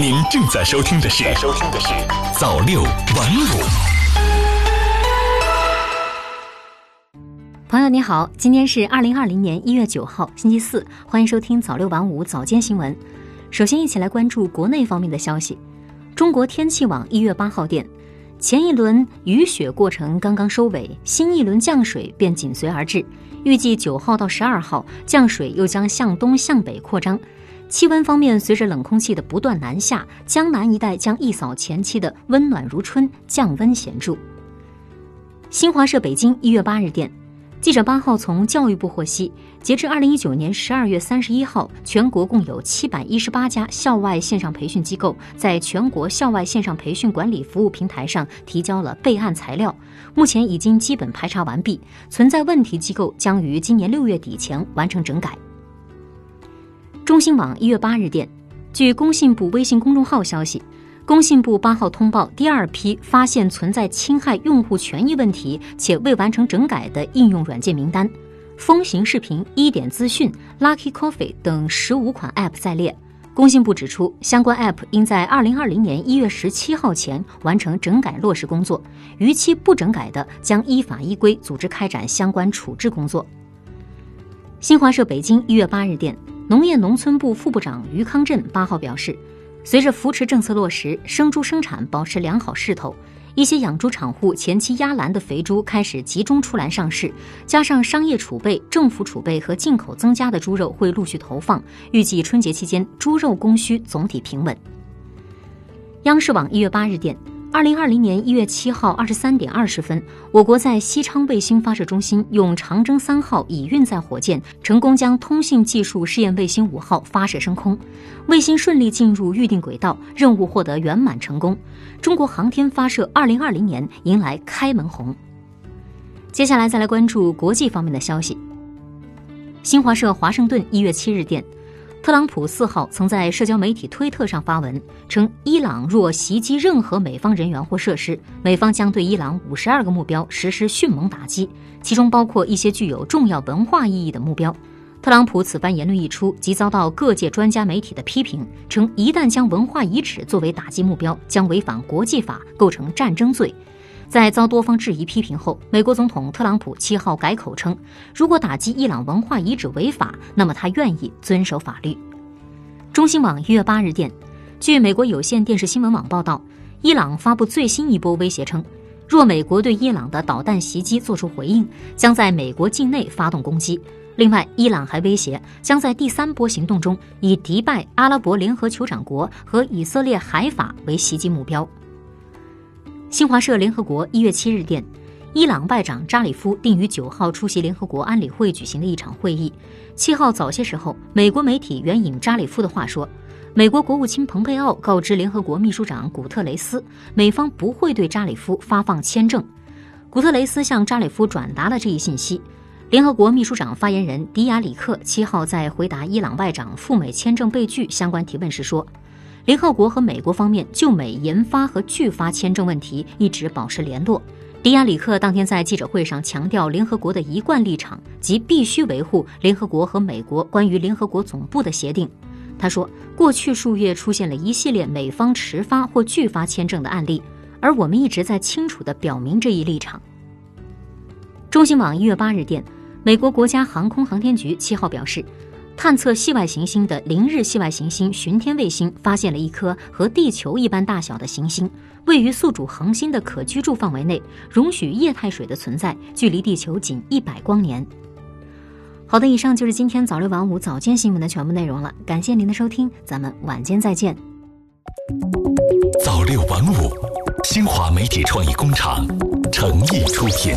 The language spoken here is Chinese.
您正在收听的是《收听的是早六晚五》。朋友你好，今天是二零二零年一月九号，星期四，欢迎收听早六晚五早间新闻。首先，一起来关注国内方面的消息。中国天气网一月八号电，前一轮雨雪过程刚刚收尾，新一轮降水便紧随而至。预计九号到十二号，降水又将向东向北扩张。气温方面，随着冷空气的不断南下，江南一带将一扫前期的温暖如春，降温显著。新华社北京一月八日电。记者八号从教育部获悉，截至二零一九年十二月三十一号，全国共有七百一十八家校外线上培训机构在全国校外线上培训管理服务平台上提交了备案材料，目前已经基本排查完毕，存在问题机构将于今年六月底前完成整改。中新网一月八日电，据工信部微信公众号消息。工信部八号通报第二批发现存在侵害用户权益问题且未完成整改的应用软件名单，风行视频、一点资讯、Lucky Coffee 等十五款 App 在列。工信部指出，相关 App 应在二零二零年一月十七号前完成整改落实工作，逾期不整改的将依法依规组织开展相关处置工作。新华社北京一月八日电，农业农村部副部长于康震八号表示。随着扶持政策落实，生猪生产保持良好势头，一些养猪场户前期压栏的肥猪开始集中出栏上市，加上商业储备、政府储备和进口增加的猪肉会陆续投放，预计春节期间猪肉供需总体平稳。央视网一月八日电。二零二零年一月七号二十三点二十分，我国在西昌卫星发射中心用长征三号乙运载火箭成功将通信技术试验卫星五号发射升空，卫星顺利进入预定轨道，任务获得圆满成功。中国航天发射二零二零年迎来开门红。接下来再来关注国际方面的消息。新华社华盛顿一月七日电。特朗普四号曾在社交媒体推特上发文称，伊朗若袭击任何美方人员或设施，美方将对伊朗五十二个目标实施迅猛打击，其中包括一些具有重要文化意义的目标。特朗普此番言论一出，即遭到各界专家媒体的批评，称一旦将文化遗址作为打击目标，将违反国际法，构成战争罪。在遭多方质疑批评后，美国总统特朗普七号改口称，如果打击伊朗文化遗址违法，那么他愿意遵守法律。中新网一月八日电，据美国有线电视新闻网报道，伊朗发布最新一波威胁称，若美国对伊朗的导弹袭击作出回应，将在美国境内发动攻击。另外，伊朗还威胁将在第三波行动中以迪拜、阿拉伯联合酋长国和以色列海法为袭击目标。新华社联合国一月七日电，伊朗外长扎里夫定于九号出席联合国安理会举行的一场会议。七号早些时候，美国媒体援引扎里夫的话说，美国国务卿蓬佩奥告知联合国秘书长古特雷斯，美方不会对扎里夫发放签证。古特雷斯向扎里夫转达了这一信息。联合国秘书长发言人迪亚里克七号在回答伊朗外长赴美签证被拒相关提问时说。联合国和美国方面就美研发和拒发签证问题一直保持联络。迪亚里克当天在记者会上强调，联合国的一贯立场即必须维护联合国和美国关于联合国总部的协定。他说，过去数月出现了一系列美方迟发或拒发签证的案例，而我们一直在清楚地表明这一立场。中新网一月八日电，美国国家航空航天局七号表示。探测系外行星的零日系外行星巡天卫星发现了一颗和地球一般大小的行星，位于宿主恒星的可居住范围内，容许液态水的存在，距离地球仅一百光年。好的，以上就是今天早六晚五早间新闻的全部内容了，感谢您的收听，咱们晚间再见。早六晚五，新华媒体创意工厂诚意出品。